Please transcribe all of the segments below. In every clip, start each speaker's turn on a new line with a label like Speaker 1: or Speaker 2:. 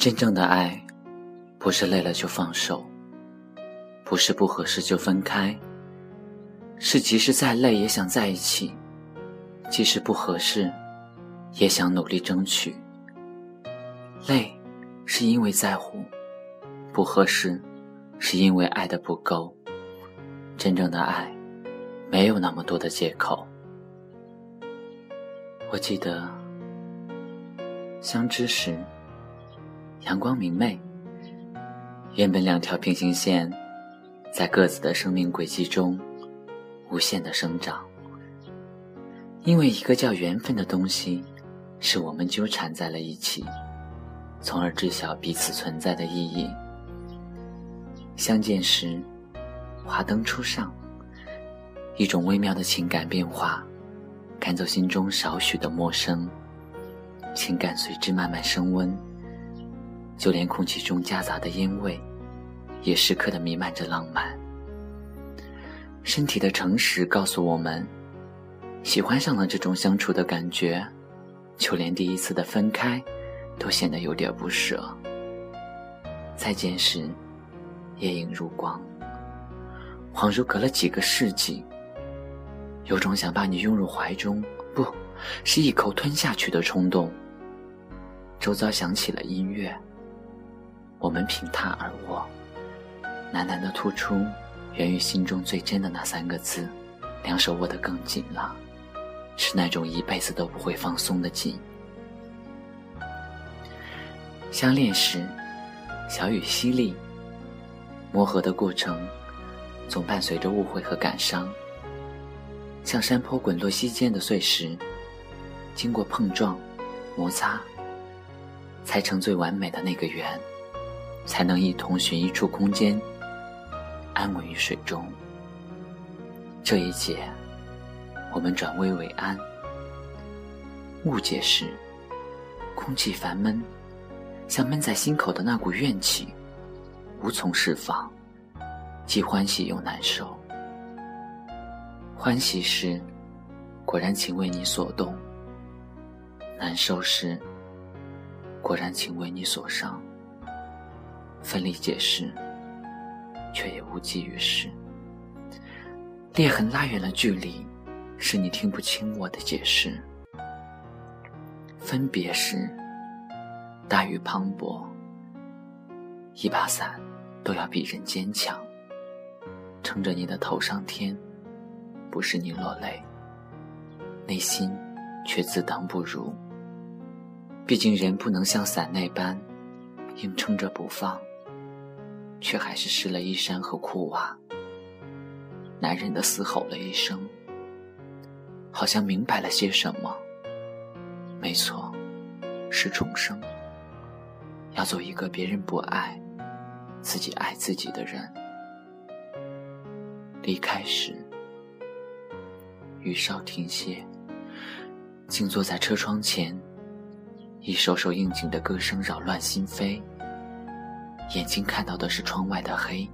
Speaker 1: 真正的爱，不是累了就放手，不是不合适就分开，是即使再累也想在一起，即使不合适，也想努力争取。累，是因为在乎；不合适，是因为爱的不够。真正的爱，没有那么多的借口。我记得相知时。阳光明媚，原本两条平行线，在各自的生命轨迹中无限的生长。因为一个叫缘分的东西，使我们纠缠在了一起，从而知晓彼此存在的意义。相见时，华灯初上，一种微妙的情感变化，赶走心中少许的陌生，情感随之慢慢升温。就连空气中夹杂的烟味，也时刻的弥漫着浪漫。身体的诚实告诉我们，喜欢上了这种相处的感觉，就连第一次的分开，都显得有点不舍。再见时，夜影如光，恍如隔了几个世纪，有种想把你拥入怀中，不是一口吞下去的冲动。周遭响起了音乐。我们平榻而卧，喃喃的吐出源于心中最真的那三个字，两手握得更紧了，是那种一辈子都不会放松的紧。相恋时，小雨淅沥，磨合的过程总伴随着误会和感伤，像山坡滚落溪间的碎石，经过碰撞、摩擦，才成最完美的那个圆。才能一同寻一处空间，安稳于水中。这一劫，我们转危为安。误解时，空气烦闷，像闷在心口的那股怨气，无从释放，既欢喜又难受。欢喜时，果然情为你所动；难受时，果然情为你所伤。奋力解释，却也无济于事。裂痕拉远了距离，使你听不清我的解释。分别时，大雨磅礴，一把伞都要比人坚强，撑着你的头上天，不是你落泪，内心却自当不如。毕竟人不能像伞那般，硬撑着不放。却还是湿了衣衫和裤袜。男人的嘶吼了一声，好像明白了些什么。没错，是重生。要做一个别人不爱，自己爱自己的人。离开时，雨稍停歇，静坐在车窗前，一首首应景的歌声扰乱心扉。眼睛看到的是窗外的黑，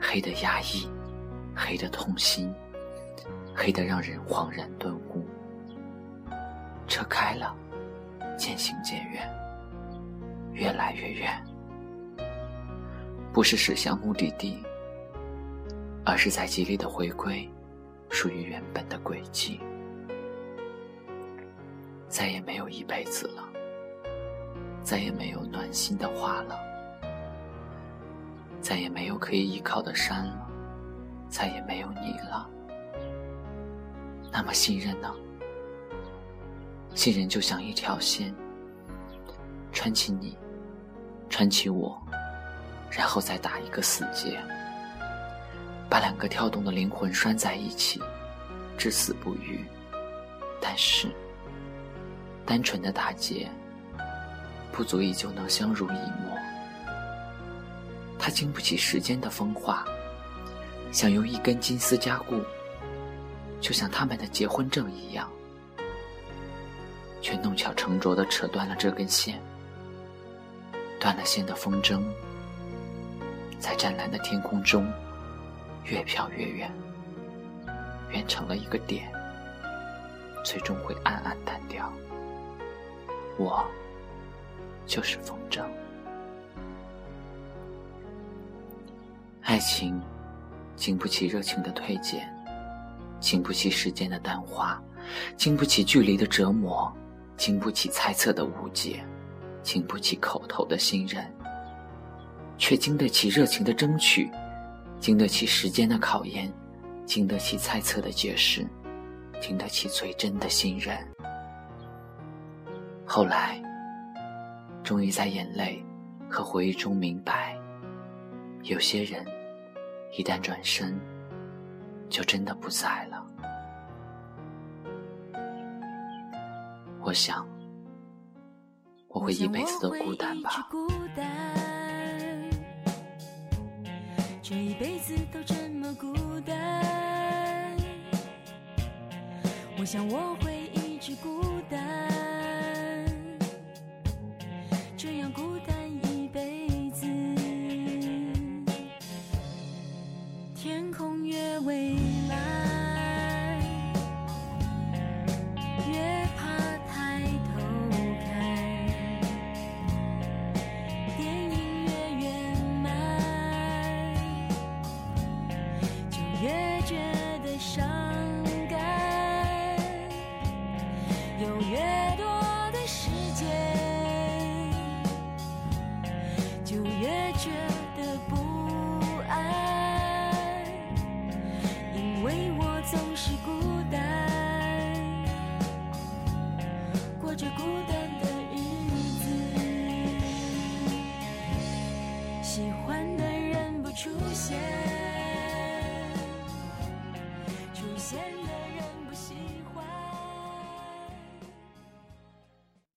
Speaker 1: 黑的压抑，黑的痛心，黑的让人恍然顿悟。车开了，渐行渐远，越来越远。不是驶向目的地，而是在极力的回归，属于原本的轨迹。再也没有一辈子了，再也没有暖心的话了。再也没有可以依靠的山了，再也没有你了。那么信任呢？信任就像一条线，穿起你，穿起我，然后再打一个死结，把两个跳动的灵魂拴在一起，至死不渝。但是，单纯的打结，不足以就能相濡以沫。它经不起时间的风化，想用一根金丝加固，就像他们的结婚证一样，却弄巧成拙的扯断了这根线。断了线的风筝，在湛蓝的天空中越飘越远，远成了一个点，最终会暗暗淡掉。我就是风筝。爱情经不起热情的推荐，经不起时间的淡化，经不起距离的折磨，经不起猜测的误解，经不起口头的信任，却经得起热情的争取，经得起时间的考验，经得起猜测的解释，经得起最真的信任。后来，终于在眼泪和回忆中明白，有些人一旦转身，就真的不在了。我想，我会一辈子都孤单吧。
Speaker 2: 孤单这一辈子都这么孤单，我想我会一直孤。天空越蔚蓝越怕抬头看电影越圆满就越觉得伤感有越多的时间就越觉得